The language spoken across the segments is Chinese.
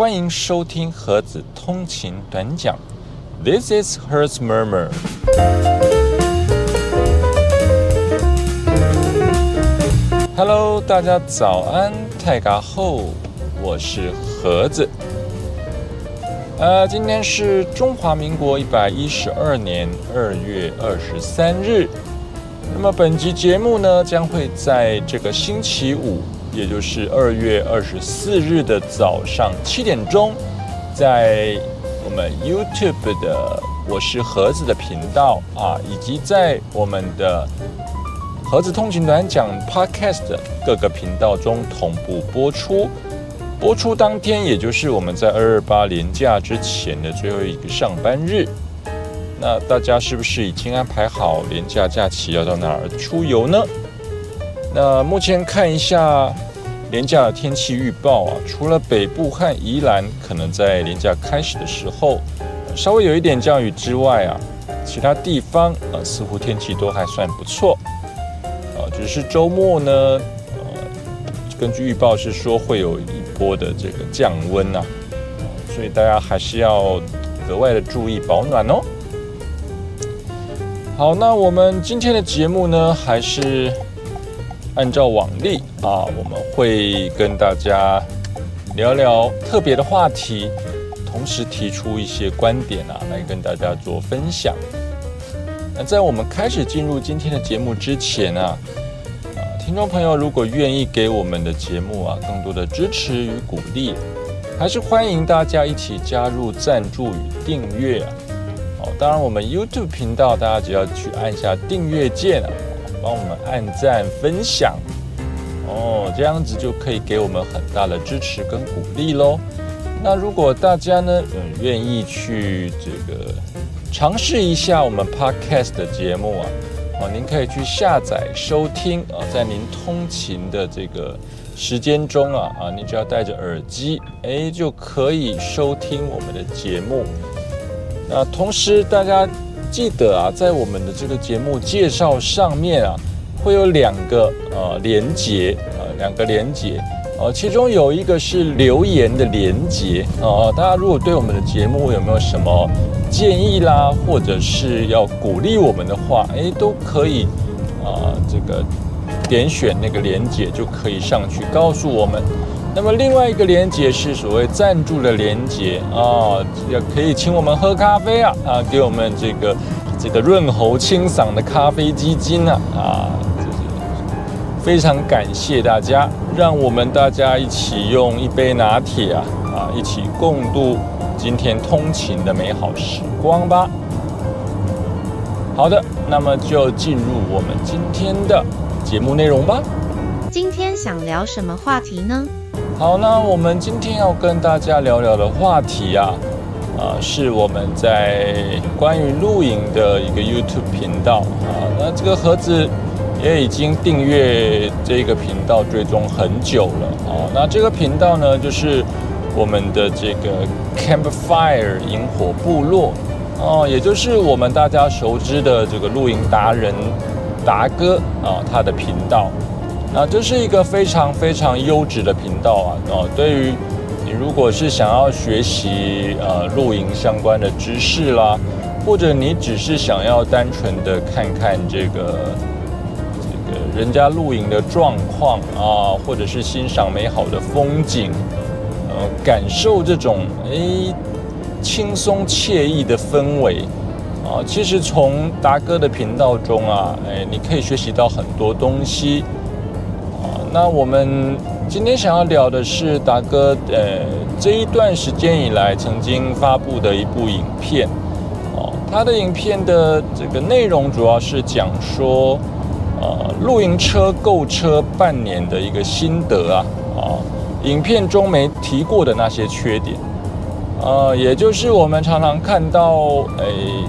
欢迎收听盒子通勤短讲。This is Hertz Murmur。Hello，大家早安，泰嘎后，我是盒子。呃，今天是中华民国一百一十二年二月二十三日。那么本集节目呢，将会在这个星期五。也就是二月二十四日的早上七点钟，在我们 YouTube 的我是盒子的频道啊，以及在我们的盒子通勤短讲 Podcast 各个频道中同步播出。播出当天，也就是我们在二二八连假之前的最后一个上班日。那大家是不是已经安排好连假假期要到哪儿出游呢？那目前看一下廉价的天气预报啊，除了北部和宜兰可能在廉价开始的时候稍微有一点降雨之外啊，其他地方啊似乎天气都还算不错啊。只是周末呢，呃，根据预报是说会有一波的这个降温呐，所以大家还是要格外的注意保暖哦。好，那我们今天的节目呢，还是。按照往例啊，我们会跟大家聊聊特别的话题，同时提出一些观点啊，来跟大家做分享。那在我们开始进入今天的节目之前啊，啊，听众朋友如果愿意给我们的节目啊更多的支持与鼓励，还是欢迎大家一起加入赞助与订阅啊。哦，当然我们 YouTube 频道大家只要去按下订阅键啊。帮我们按赞分享哦，这样子就可以给我们很大的支持跟鼓励喽。那如果大家呢，嗯，愿意去这个尝试一下我们 Podcast 的节目啊，哦，您可以去下载收听啊，在您通勤的这个时间中啊，啊，你只要戴着耳机，哎，就可以收听我们的节目。那同时大家。记得啊，在我们的这个节目介绍上面啊，会有两个呃连接呃，两个连接呃，其中有一个是留言的连接呃。大家如果对我们的节目有没有什么建议啦，或者是要鼓励我们的话，哎，都可以啊，这个点选那个连接就可以上去告诉我们。那么另外一个连接是所谓赞助的连接啊，也可以请我们喝咖啡啊啊，给我们这个这个润喉清嗓的咖啡基金啊啊，非常感谢大家，让我们大家一起用一杯拿铁啊啊，一起共度今天通勤的美好时光吧。好的，那么就进入我们今天的节目内容吧。今天想聊什么话题呢？好，那我们今天要跟大家聊聊的话题啊，啊，是我们在关于露营的一个 YouTube 频道啊。那这个盒子也已经订阅这个频道追踪很久了啊。那这个频道呢，就是我们的这个 Campfire 萤火部落哦，也就是我们大家熟知的这个露营达人达哥啊，他的频道。那这是一个非常非常优质的频道啊！哦，对于你如果是想要学习呃露营相关的知识啦，或者你只是想要单纯的看看这个这个人家露营的状况啊，或者是欣赏美好的风景，呃，感受这种诶轻松惬意的氛围啊，其实从达哥的频道中啊，诶，你可以学习到很多东西。那我们今天想要聊的是达哥，呃，这一段时间以来曾经发布的一部影片，哦，他的影片的这个内容主要是讲说，呃，露营车购车半年的一个心得啊，啊，影片中没提过的那些缺点，呃，也就是我们常常看到，诶。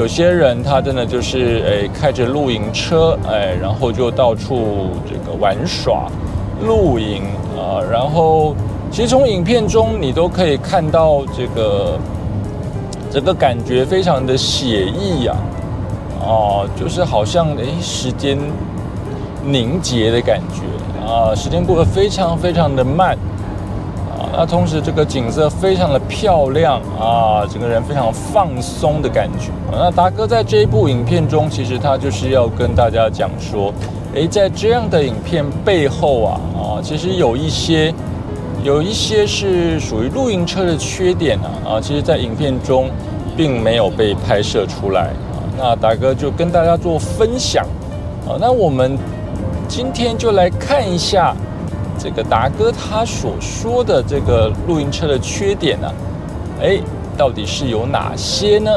有些人他真的就是诶开着露营车诶，然后就到处这个玩耍、露营啊，然后其实从影片中你都可以看到这个整个感觉非常的写意呀，哦，就是好像诶时间凝结的感觉啊，时间过得非常非常的慢，那同时这个景色非常的漂亮啊，整个人非常放松的感觉。那达哥在这一部影片中，其实他就是要跟大家讲说，诶，在这样的影片背后啊啊，其实有一些有一些是属于露营车的缺点啊啊，其实在影片中并没有被拍摄出来啊。那达哥就跟大家做分享啊，那我们今天就来看一下。这个达哥他所说的这个露营车的缺点呢，哎，到底是有哪些呢？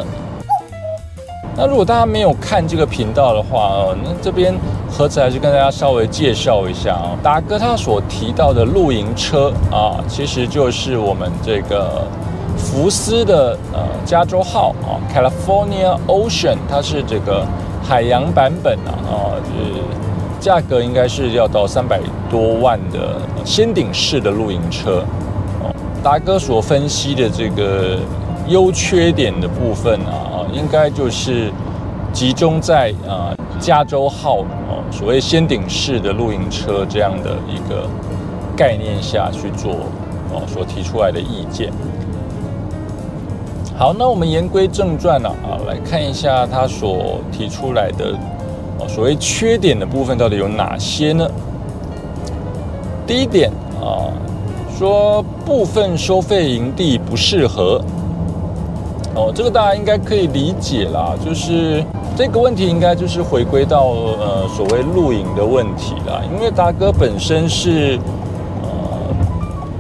那如果大家没有看这个频道的话哦，那这边盒子还是跟大家稍微介绍一下啊。达哥他所提到的露营车啊，其实就是我们这个福斯的呃加州号啊，California Ocean，它是这个海洋版本啊，啊，就是。价格应该是要到三百多万的先顶式的露营车哦。达哥所分析的这个优缺点的部分啊，应该就是集中在啊加州号哦，所谓先顶式的露营车这样的一个概念下去做哦所提出来的意见。好，那我们言归正传了啊，来看一下他所提出来的。所谓缺点的部分到底有哪些呢？第一点啊，说部分收费营地不适合。哦，这个大家应该可以理解啦，就是这个问题应该就是回归到呃所谓露营的问题啦。因为达哥本身是呃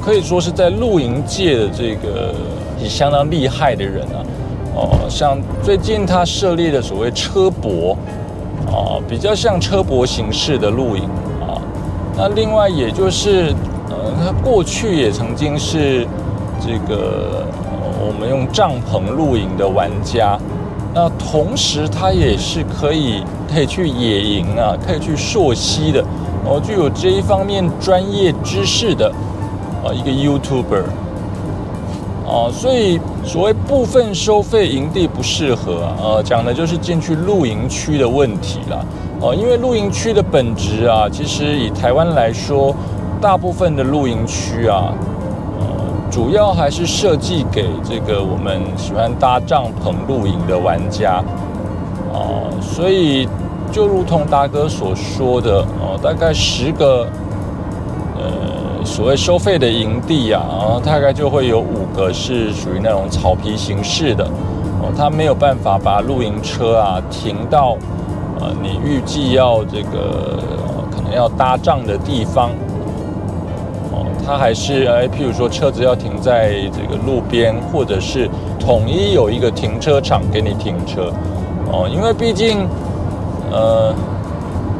可以说是在露营界的这个也相当厉害的人啊。哦，像最近他设立的所谓车博。啊，比较像车博形式的露营啊。那另外，也就是，呃，他过去也曾经是这个我们用帐篷露营的玩家。那同时，他也是可以可以去野营啊，可以去溯溪的，哦，具有这一方面专业知识的啊一个 YouTuber。哦，所以所谓部分收费营地不适合，呃，讲的就是进去露营区的问题了。哦，因为露营区的本质啊，其实以台湾来说，大部分的露营区啊，呃，主要还是设计给这个我们喜欢搭帐篷露营的玩家。哦，所以就如同达哥所说的，哦，大概十个，呃。所谓收费的营地啊，大概就会有五个是属于那种草皮形式的哦，它没有办法把露营车啊停到呃你预计要这个可能要搭帐的地方哦，它还是哎，譬如说车子要停在这个路边，或者是统一有一个停车场给你停车哦，因为毕竟呃。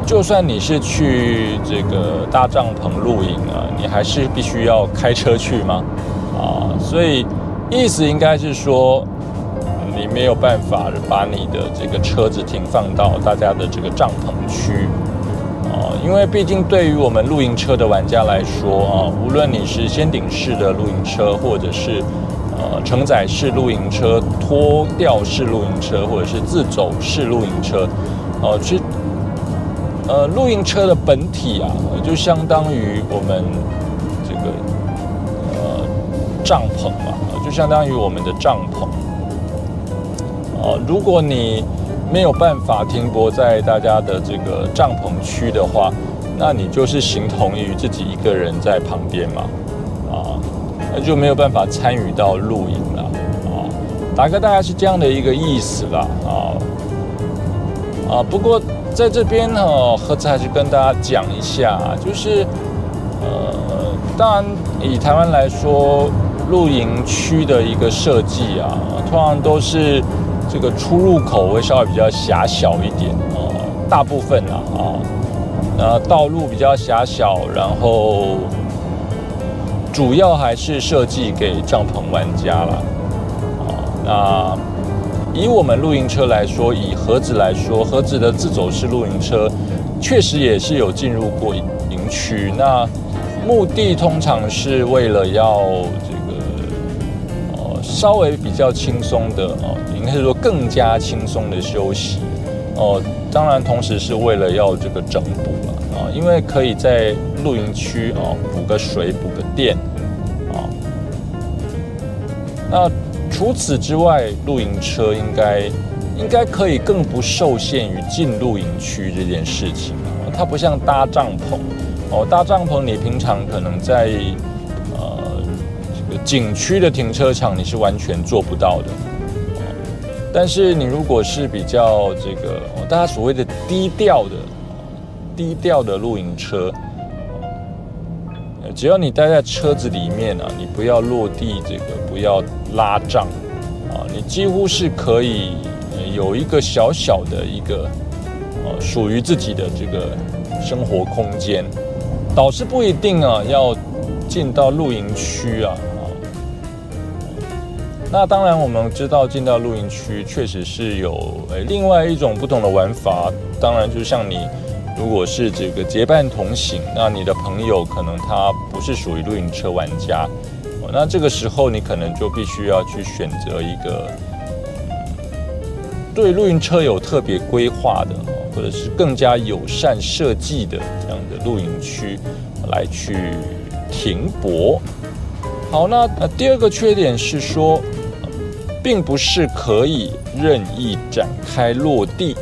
就算你是去这个搭帐篷露营啊，你还是必须要开车去吗？啊，所以意思应该是说，你没有办法把你的这个车子停放到大家的这个帐篷区啊，因为毕竟对于我们露营车的玩家来说啊，无论你是先顶式的露营车，或者是呃承载式露营车、拖吊式露营车，或者是自走式露营车，哦，其。呃，露营车的本体啊，就相当于我们这个呃帐篷嘛，就相当于我们的帐篷。哦，如果你没有办法停泊在大家的这个帐篷区的话，那你就是形同于自己一个人在旁边嘛，啊，那就没有办法参与到露营了，啊，大概大概是这样的一个意思啦，啊，啊，不过。在这边呢，何子还是跟大家讲一下，就是，呃，当然以台湾来说，露营区的一个设计啊，通常都是这个出入口会稍微比较狭小一点啊，大部分啊啊，那道路比较狭小，然后主要还是设计给帐篷玩家了啊，那。以我们露营车来说，以盒子来说，盒子的自走式露营车确实也是有进入过营区。那目的通常是为了要这个呃稍微比较轻松的哦，应该是说更加轻松的休息哦。当然，同时是为了要这个整补了啊，因为可以在露营区哦补个水、补个电啊。那除此之外，露营车应该应该可以更不受限于进露营区这件事情啊，它不像搭帐篷哦，搭帐篷你平常可能在呃这个景区的停车场你是完全做不到的。但是你如果是比较这个，大家所谓的低调的、低调的露营车，只要你待在车子里面啊，你不要落地，这个不要拉帐啊，你几乎是可以有一个小小的一个呃属于自己的这个生活空间，倒是不一定啊，要进到露营区啊。那当然，我们知道进到露营区确实是有诶另外一种不同的玩法。当然，就像你如果是这个结伴同行，那你的朋友可能他不是属于露营车玩家，那这个时候你可能就必须要去选择一个对露营车有特别规划的，或者是更加友善设计的这样的露营区来去停泊。好，那那第二个缺点是说。并不是可以任意展开落地，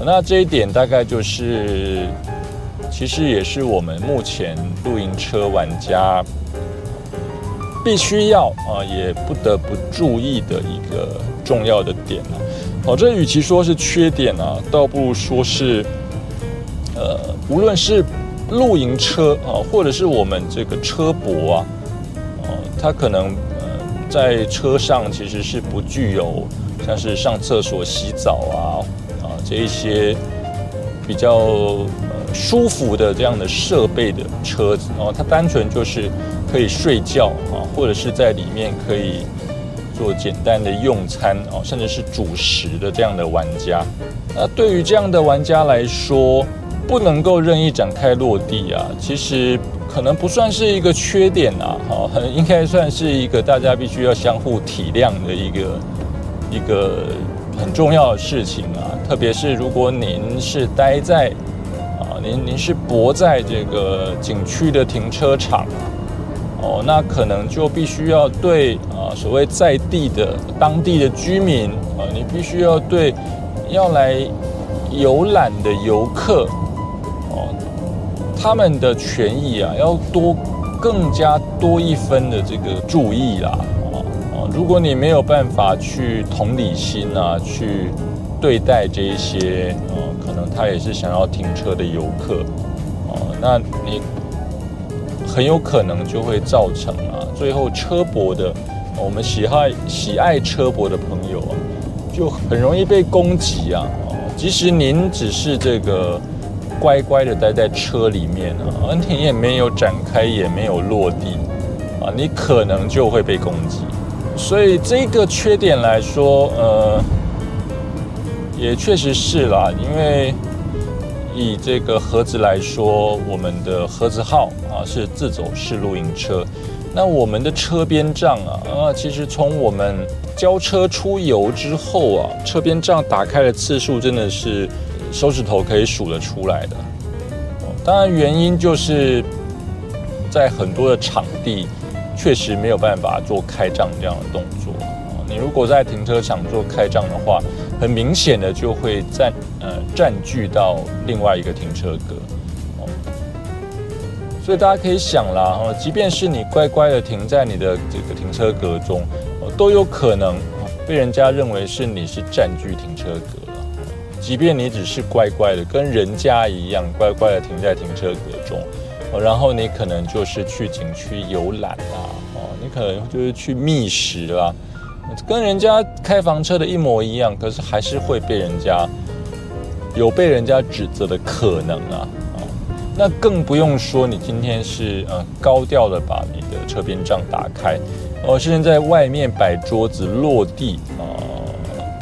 那这一点大概就是，其实也是我们目前露营车玩家必须要啊，也不得不注意的一个重要的点啊。哦，这与其说是缺点啊，倒不如说是，呃，无论是露营车啊，或者是我们这个车博啊，哦，它可能呃。在车上其实是不具有像是上厕所、洗澡啊啊这一些比较呃舒服的这样的设备的车子哦，它单纯就是可以睡觉啊，或者是在里面可以做简单的用餐哦，甚至是主食的这样的玩家。那对于这样的玩家来说，不能够任意展开落地啊，其实。可能不算是一个缺点啊，哈，应该算是一个大家必须要相互体谅的一个一个很重要的事情啊。特别是如果您是待在啊，您您是泊在这个景区的停车场，哦，那可能就必须要对啊，所谓在地的当地的居民啊，你必须要对要来游览的游客哦。他们的权益啊，要多更加多一分的这个注意啦，啊啊！如果你没有办法去同理心啊，去对待这一些啊，可能他也是想要停车的游客，啊，那你很有可能就会造成啊，最后车博的我们喜爱喜爱车博的朋友啊，就很容易被攻击啊，即使您只是这个。乖乖的待在车里面啊，你也没有展开，也没有落地啊，你可能就会被攻击。所以这个缺点来说，呃，也确实是啦。因为以这个盒子来说，我们的盒子号啊是自走式露营车，那我们的车边帐啊啊，其实从我们交车出游之后啊，车边帐打开的次数真的是。手指头可以数得出来的，当然原因就是在很多的场地确实没有办法做开帐这样的动作。你如果在停车场做开帐的话，很明显的就会占呃占据到另外一个停车格。所以大家可以想啦，即便是你乖乖的停在你的这个停车格中，都有可能被人家认为是你是占据停车格。即便你只是乖乖的跟人家一样乖乖的停在停车格中，然后你可能就是去景区游览啦，哦，你可能就是去觅食啦，跟人家开房车的一模一样，可是还是会被人家有被人家指责的可能啊，那更不用说你今天是呃高调的把你的车边帐打开，哦，甚至在外面摆桌子落地啊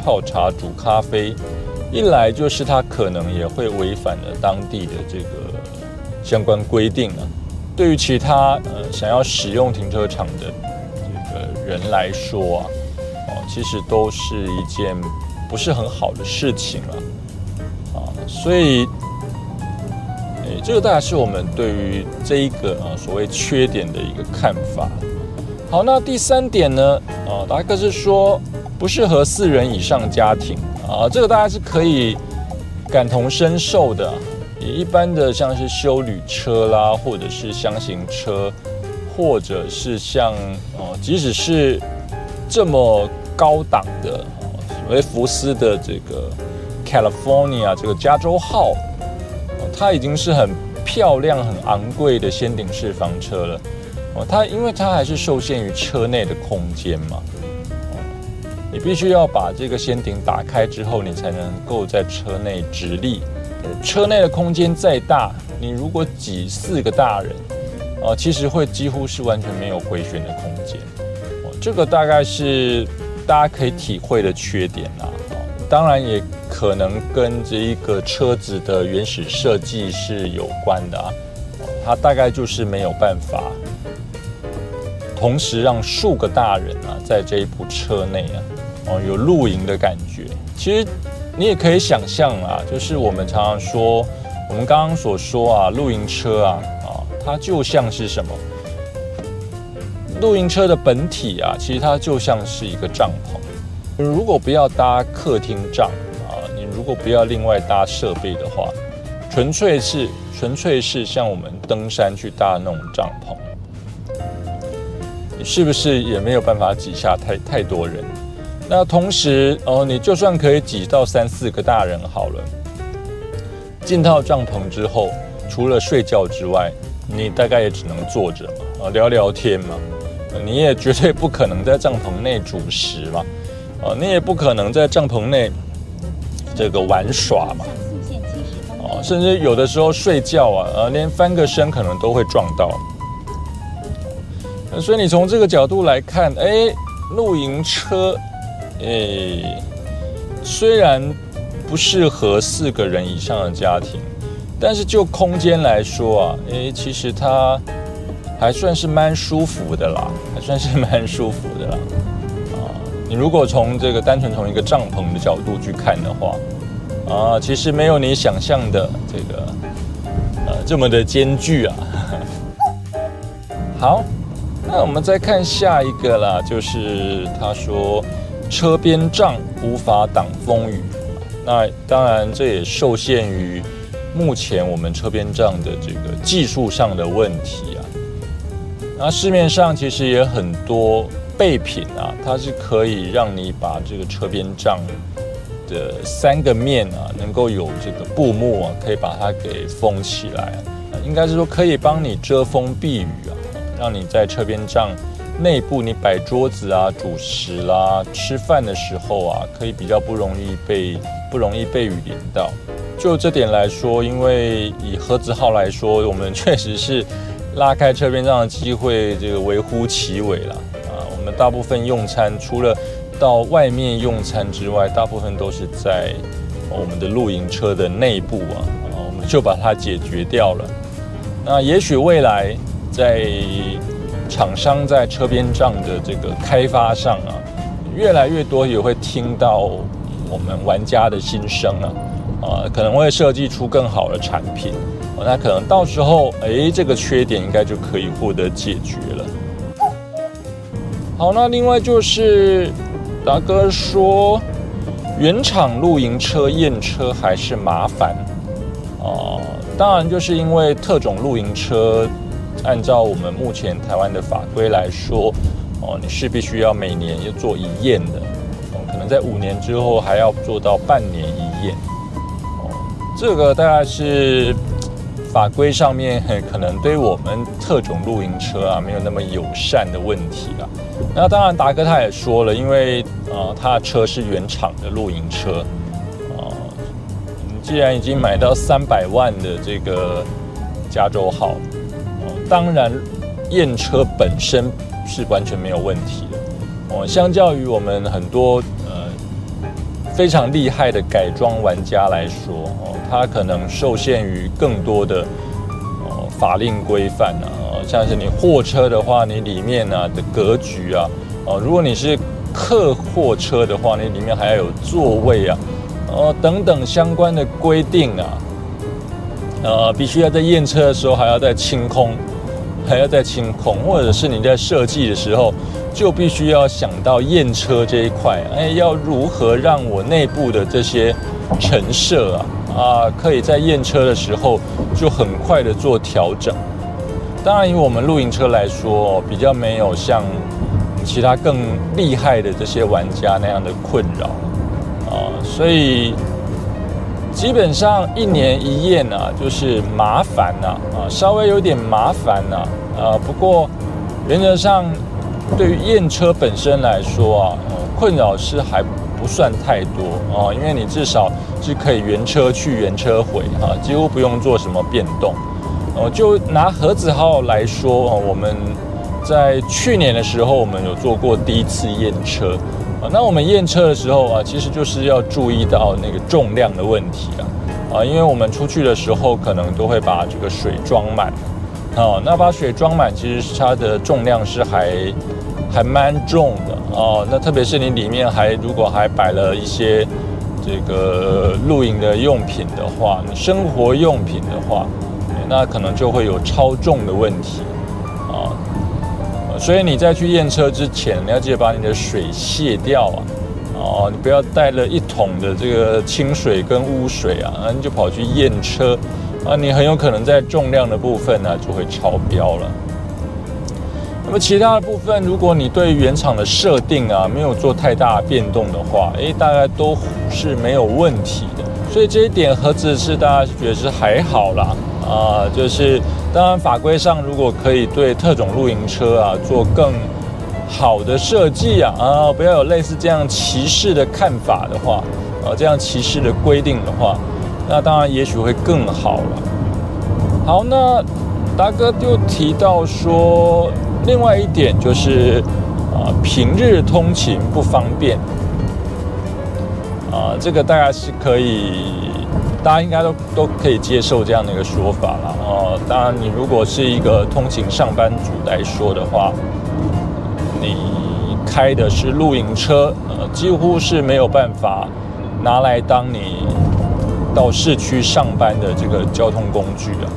泡茶煮咖啡。一来就是他可能也会违反了当地的这个相关规定啊。对于其他呃想要使用停车场的这个人来说啊，哦，其实都是一件不是很好的事情了啊。所以，诶，这个大概是我们对于这一个啊所谓缺点的一个看法。好，那第三点呢？啊，达哥是说不适合四人以上家庭啊，这个大家是可以感同身受的。一般的像是修旅车啦，或者是箱型车，或者是像哦，即使是这么高档的，所谓福斯的这个 California 这个加州号，它已经是很漂亮、很昂贵的先顶式房车了。哦，它因为它还是受限于车内的空间嘛，你必须要把这个先顶打开之后，你才能够在车内直立。车内的空间再大，你如果挤四个大人，啊，其实会几乎是完全没有回旋的空间。这个大概是大家可以体会的缺点啦。当然也可能跟这一个车子的原始设计是有关的啊。它大概就是没有办法。同时让数个大人啊，在这一部车内啊，哦，有露营的感觉。其实你也可以想象啊，就是我们常常说，我们刚刚所说啊，露营车啊，啊，它就像是什么？露营车的本体啊，其实它就像是一个帐篷。如果不要搭客厅帐啊，你如果不要另外搭设备的话，纯粹是纯粹是像我们登山去搭那种帐篷。你是不是也没有办法挤下太太多人？那同时哦，你就算可以挤到三四个大人好了，进到帐篷之后，除了睡觉之外，你大概也只能坐着嘛，啊，聊聊天嘛，你也绝对不可能在帐篷内煮食嘛，啊，你也不可能在帐篷内这个玩耍嘛，哦，甚至有的时候睡觉啊，呃，连翻个身可能都会撞到。所以你从这个角度来看，哎，露营车，哎，虽然不适合四个人以上的家庭，但是就空间来说啊，哎，其实它还算是蛮舒服的啦，还算是蛮舒服的啦。啊，你如果从这个单纯从一个帐篷的角度去看的话，啊，其实没有你想象的这个呃这么的艰巨啊。好。那我们再看下一个啦，就是他说车边帐无法挡风雨，那当然这也受限于目前我们车边帐的这个技术上的问题。那市面上其实也很多备品啊，它是可以让你把这个车边帐的三个面啊，能够有这个布幕啊，可以把它给封起来，应该是说可以帮你遮风避雨啊。让你在车边帐内部，你摆桌子啊、煮食啦、吃饭的时候啊，可以比较不容易被不容易被雨淋到。就这点来说，因为以盒子号来说，我们确实是拉开车边帐的机会这个微乎其微了啊。我们大部分用餐，除了到外面用餐之外，大部分都是在我们的露营车的内部啊，啊，我们就把它解决掉了。那也许未来。在厂商在车边帐的这个开发上啊，越来越多也会听到我们玩家的心声啊，啊，可能会设计出更好的产品，那可能到时候哎，这个缺点应该就可以获得解决了。好，那另外就是达哥说，原厂露营车验车还是麻烦啊，当然就是因为特种露营车。按照我们目前台湾的法规来说，哦，你是必须要每年要做一验的，哦，可能在五年之后还要做到半年一验，哦，这个大概是法规上面可能对我们特种露营车啊没有那么友善的问题了。那当然，达哥他也说了，因为啊，他的车是原厂的露营车，啊，既然已经买到三百万的这个加州号。当然，验车本身是完全没有问题的哦。相较于我们很多非常厉害的改装玩家来说哦，他可能受限于更多的哦法令规范啊。像是你货车的话，你里面呢的格局啊，哦，如果你是客货车的话，你里面还要有座位啊，哦等等相关的规定啊，呃，必须要在验车的时候还要在清空。还要再清空，或者是你在设计的时候就必须要想到验车这一块，哎，要如何让我内部的这些陈设啊啊，可以在验车的时候就很快的做调整。当然，以我们露营车来说，比较没有像其他更厉害的这些玩家那样的困扰啊，所以基本上一年一验啊，就是麻烦呐啊，稍微有点麻烦呐啊。不过原则上，对于验车本身来说啊，困扰是还不算太多啊，因为你至少是可以原车去原车回啊，几乎不用做什么变动。哦，就拿盒子号来说哦，我们在去年的时候，我们有做过第一次验车啊。那我们验车的时候啊，其实就是要注意到那个重量的问题啊啊，因为我们出去的时候可能都会把这个水装满啊。那把水装满，其实它的重量是还还蛮重的哦。那特别是你里面还如果还摆了一些这个露营的用品的话，生活用品的话。那可能就会有超重的问题，所以你在去验车之前，你要记得把你的水卸掉啊，哦，你不要带了一桶的这个清水跟污水啊，你就跑去验车啊，你很有可能在重量的部分呢就会超标了。那么其他的部分，如果你对原厂的设定啊没有做太大变动的话，诶，大概都是没有问题的。所以这一点盒子是大家觉得是还好啦。啊，就是当然法规上如果可以对特种露营车啊做更好的设计啊啊，不要有类似这样歧视的看法的话，啊，这样歧视的规定的话，那当然也许会更好了。好，那达哥就提到说，另外一点就是啊，平日通勤不方便啊，这个大概是可以。大家应该都都可以接受这样的一个说法了哦。当然，你如果是一个通勤上班族来说的话，你开的是露营车，呃，几乎是没有办法拿来当你到市区上班的这个交通工具的。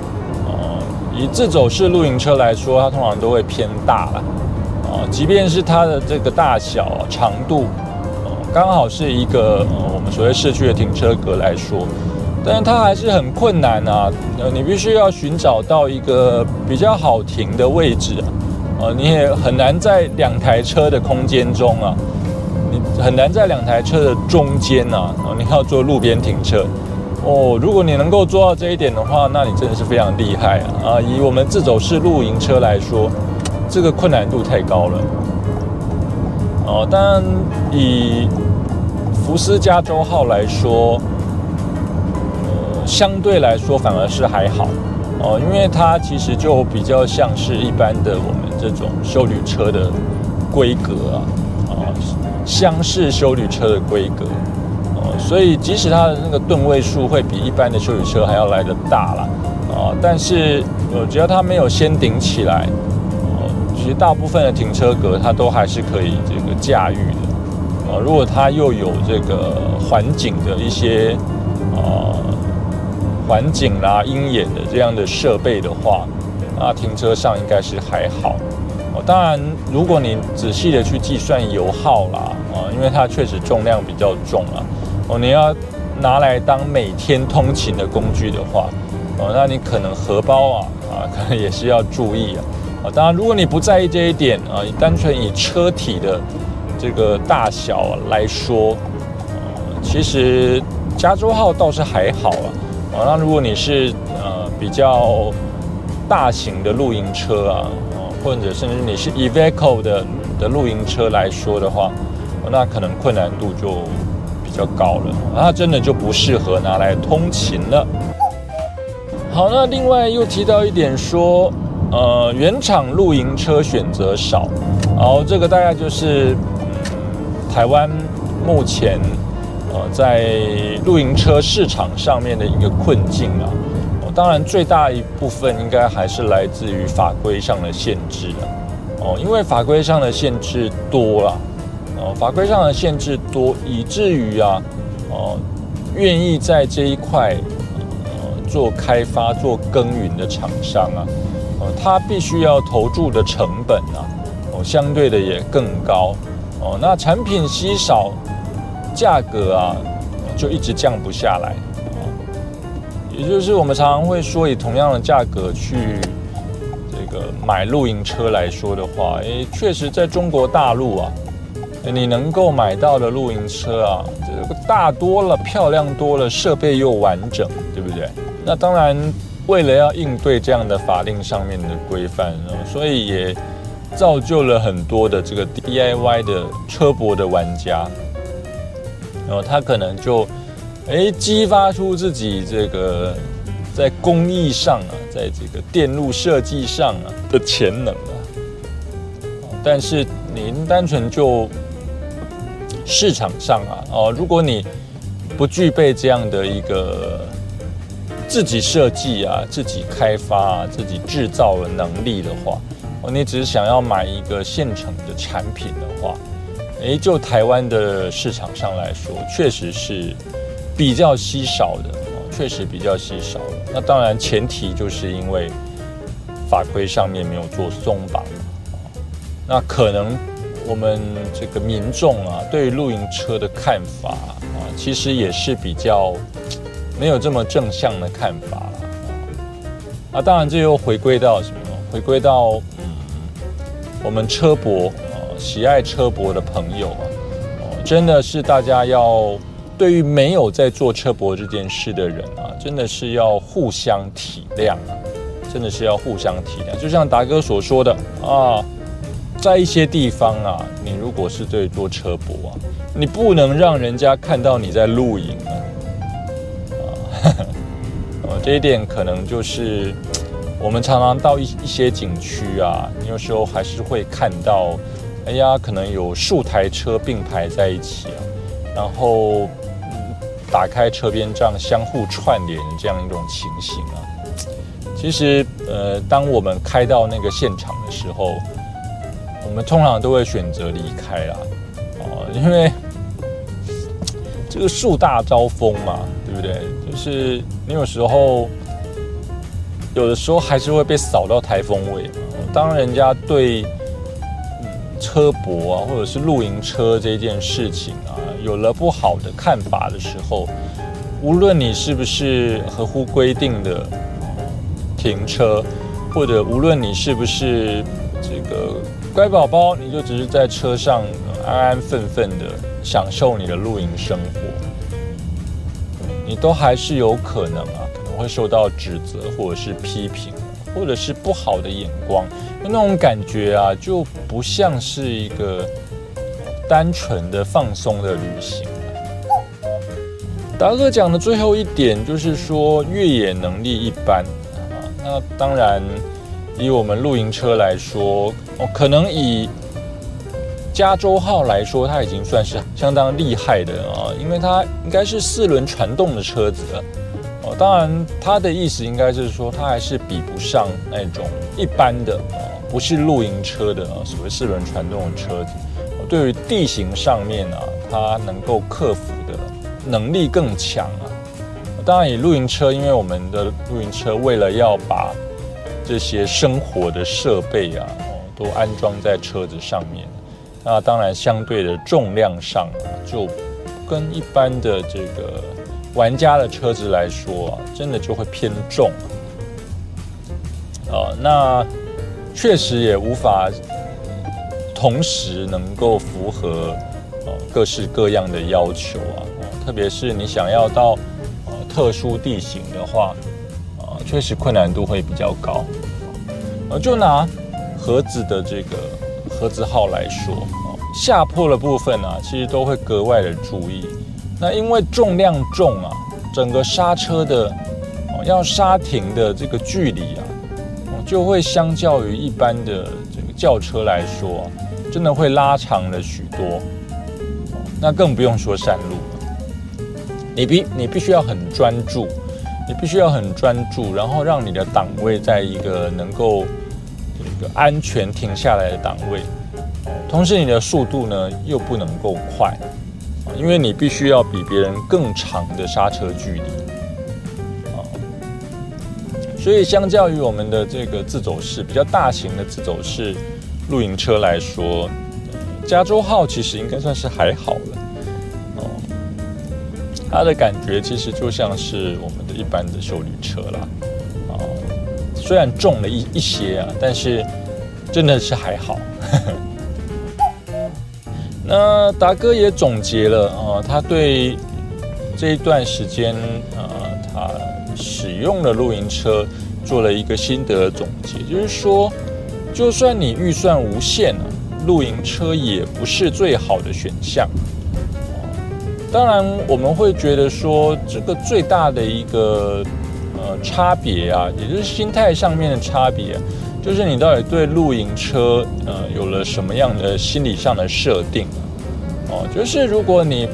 哦，以自走式露营车来说，它通常都会偏大了。哦，即便是它的这个大小、长度，刚好是一个我们所谓市区的停车格来说。但是它还是很困难啊！呃，你必须要寻找到一个比较好停的位置啊，呃，你也很难在两台车的空间中啊，你很难在两台车的中间啊，你要做路边停车哦。如果你能够做到这一点的话，那你真的是非常厉害啊！啊，以我们自走式露营车来说，这个困难度太高了。哦，当然以福斯加州号来说。呃相对来说，反而是还好哦，因为它其实就比较像是一般的我们这种修旅车的规格啊，啊，厢式修旅车的规格哦，所以即使它的那个吨位数会比一般的修旅车还要来的大了啊，但是呃，只要它没有先顶起来，其实大部分的停车格它都还是可以这个驾驭的啊。如果它又有这个环景的一些啊。环景啦、鹰眼的这样的设备的话，那停车上应该是还好哦。当然，如果你仔细的去计算油耗啦，啊，因为它确实重量比较重啊，哦，你要拿来当每天通勤的工具的话，哦，那你可能荷包啊，啊，可能也是要注意啊。啊，当然，如果你不在意这一点啊，你单纯以车体的这个大小来说，其实加州号倒是还好啊。啊，那如果你是呃比较大型的露营车啊，啊，或者甚至你是 Eveco 的的露营车来说的话，那可能困难度就比较高了，它真的就不适合拿来通勤了。好，那另外又提到一点说，呃，原厂露营车选择少，然后这个大概就是台湾目前。呃，在露营车市场上面的一个困境啊，当然最大一部分应该还是来自于法规上的限制了。哦，因为法规上的限制多了，哦，法规上的限制多，以至于啊，哦，愿意在这一块呃做开发、做耕耘的厂商啊，它必须要投注的成本啊，哦，相对的也更高哦。那产品稀少，价格啊就一直降不下来啊。也就是我们常常会说，以同样的价格去这个买露营车来说的话，诶，确实在中国大陆啊，你能够买到的露营车啊，这个大多了，漂亮多了，设备又完整，对不对？那当然。为了要应对这样的法令上面的规范，所以也造就了很多的这个 DIY 的车博的玩家，然后他可能就哎激发出自己这个在工艺上啊，在这个电路设计上啊的潜能啊，但是您单纯就市场上啊，哦，如果你不具备这样的一个。自己设计啊，自己开发啊，自己制造的能力的话，哦，你只是想要买一个现成的产品的话，诶，就台湾的市场上来说，确实是比较稀少的哦，确实比较稀少的。那当然前提就是因为法规上面没有做松绑那可能我们这个民众啊，对露营车的看法啊，其实也是比较。没有这么正向的看法了啊！当然，这又回归到什么？回归到嗯，我们车博啊，喜爱车博的朋友啊，真的是大家要对于没有在做车博这件事的人啊，真的是要互相体谅啊！真的是要互相体谅。就像达哥所说的啊，在一些地方啊，你如果是对做车博啊，你不能让人家看到你在露营。呃，这一点可能就是我们常常到一一些景区啊，你有时候还是会看到，哎呀，可能有数台车并排在一起啊，然后打开车边这样相互串联这样一种情形啊。其实，呃，当我们开到那个现场的时候，我们通常都会选择离开啦，哦，因为这个树大招风嘛。对不对？就是你有时候，有的时候还是会被扫到台风尾。当人家对嗯车博啊，或者是露营车这件事情啊，有了不好的看法的时候，无论你是不是合乎规定的停车，或者无论你是不是这个乖宝宝，你就只是在车上安安分分的享受你的露营生活。你都还是有可能啊，可能会受到指责，或者是批评，或者是不好的眼光，那种感觉啊，就不像是一个单纯的放松的旅行。达哥讲的最后一点就是说，越野能力一般啊，那当然以我们露营车来说，哦，可能以。加州号来说，它已经算是相当厉害的啊，因为它应该是四轮传动的车子哦。当然，它的意思应该是说，它还是比不上那种一般的，不是露营车的，所谓四轮传动的车子。对于地形上面啊，它能够克服的能力更强啊。当然，以露营车，因为我们的露营车为了要把这些生活的设备啊，都安装在车子上面。那当然，相对的重量上就跟一般的这个玩家的车子来说啊，真的就会偏重啊。那确实也无法同时能够符合呃各式各样的要求啊。特别是你想要到呃特殊地形的话啊，确实困难度会比较高。呃，就拿盒子的这个。盒子号来说，下坡的部分啊，其实都会格外的注意。那因为重量重啊，整个刹车的要刹停的这个距离啊，就会相较于一般的这个轿车来说，真的会拉长了许多。那更不用说山路了，你必你必须要很专注，你必须要很专注，然后让你的档位在一个能够。安全停下来的档位，同时你的速度呢又不能够快，因为你必须要比别人更长的刹车距离，啊，所以相较于我们的这个自走式比较大型的自走式露营车来说，加州号其实应该算是还好了。哦，它的感觉其实就像是我们的一般的修旅车啦。虽然重了一一些啊，但是真的是还好。那达哥也总结了啊，他对这一段时间啊，他使用的露营车做了一个心得总结，就是说，就算你预算无限了，露营车也不是最好的选项。当然，我们会觉得说，这个最大的一个差别啊，也就是心态上面的差别。就是你到底对露营车，呃，有了什么样的心理上的设定哦，就是如果你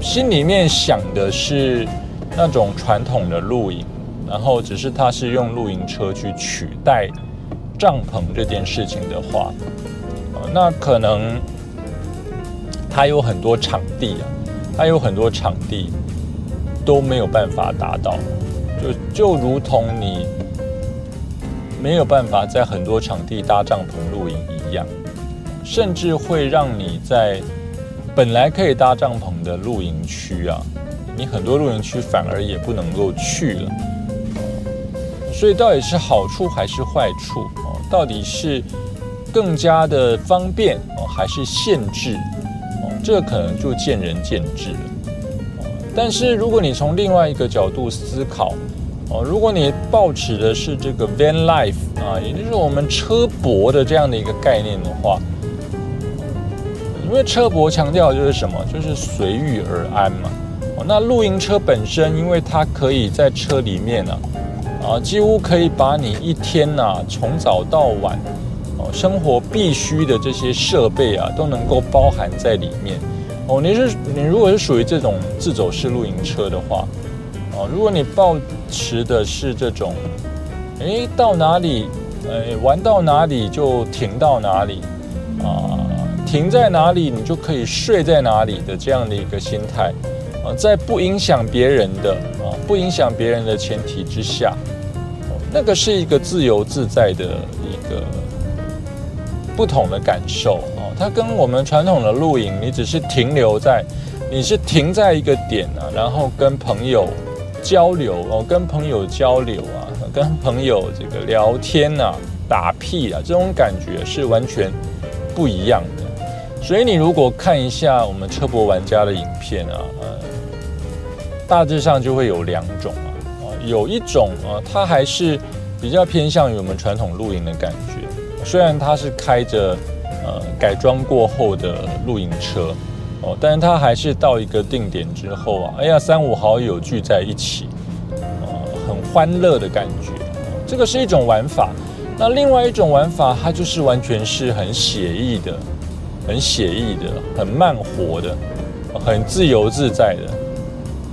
心里面想的是那种传统的露营，然后只是它是用露营车去取代帐篷这件事情的话，那可能它有很多场地啊，它有很多场地都没有办法达到，就就如同你。没有办法在很多场地搭帐篷露营一样，甚至会让你在本来可以搭帐篷的露营区啊，你很多露营区反而也不能够去了。所以到底是好处还是坏处哦？到底是更加的方便哦，还是限制哦？这可能就见仁见智了。但是如果你从另外一个角度思考，哦，如果你抱持的是这个 van life 啊，也就是我们车博的这样的一个概念的话，因为车博强调就是什么，就是随遇而安嘛。哦，那露营车本身，因为它可以在车里面呢，啊，几乎可以把你一天呐，从早到晚，哦，生活必须的这些设备啊，都能够包含在里面。哦，你是你如果是属于这种自走式露营车的话。哦，如果你抱持的是这种，哎，到哪里，呃，玩到哪里就停到哪里，啊，停在哪里你就可以睡在哪里的这样的一个心态，啊，在不影响别人的啊，不影响别人的前提之下，那个是一个自由自在的一个不同的感受啊，它跟我们传统的露营，你只是停留在，你是停在一个点啊，然后跟朋友。交流哦，跟朋友交流啊，跟朋友这个聊天呐，打屁啊，这种感觉是完全不一样的。所以你如果看一下我们车博玩家的影片啊，呃，大致上就会有两种啊，啊，有一种啊，它还是比较偏向于我们传统露营的感觉，虽然它是开着呃改装过后的露营车。哦，但是他还是到一个定点之后啊，哎呀，三五好友聚在一起，呃，很欢乐的感觉。这个是一种玩法。那另外一种玩法，它就是完全是很写意的，很写意的，很慢活的，很自由自在的。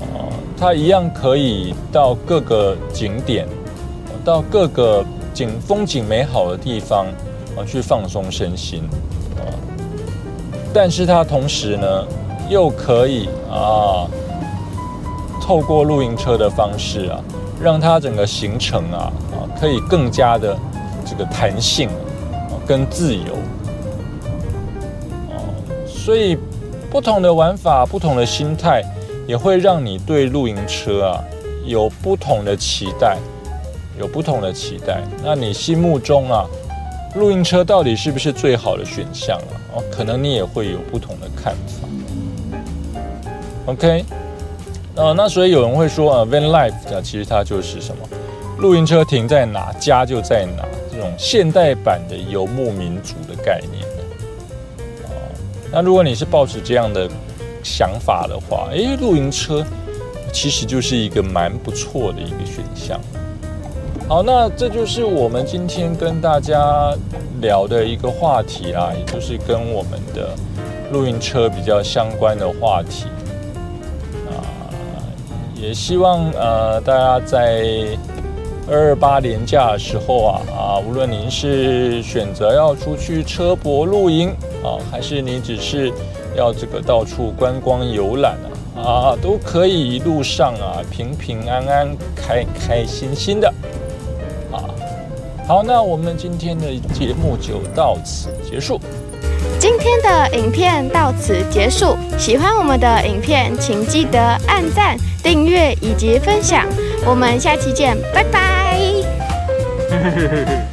哦，它一样可以到各个景点，到各个景风景美好的地方啊，去放松身心。啊但是它同时呢，又可以啊，透过露营车的方式啊，让它整个行程啊啊，可以更加的这个弹性啊，跟自由啊。所以不同的玩法、不同的心态，也会让你对露营车啊有不同的期待，有不同的期待。那你心目中啊？露营车到底是不是最好的选项啊？哦，可能你也会有不同的看法。OK，呃，那所以有人会说啊，van life 啊，其实它就是什么？露营车停在哪，家就在哪，这种现代版的游牧民族的概念。哦，那如果你是抱持这样的想法的话，诶，露营车其实就是一个蛮不错的一个选项。好，那这就是我们今天跟大家聊的一个话题啦，也就是跟我们的露营车比较相关的话题啊。也希望呃大家在二二八年假的时候啊啊，无论您是选择要出去车泊露营啊，还是你只是要这个到处观光游览啊啊，都可以一路上啊平平安安、开开心心的。好，那我们今天的节目就到此结束。今天的影片到此结束。喜欢我们的影片，请记得按赞、订阅以及分享。我们下期见，拜拜。嘿。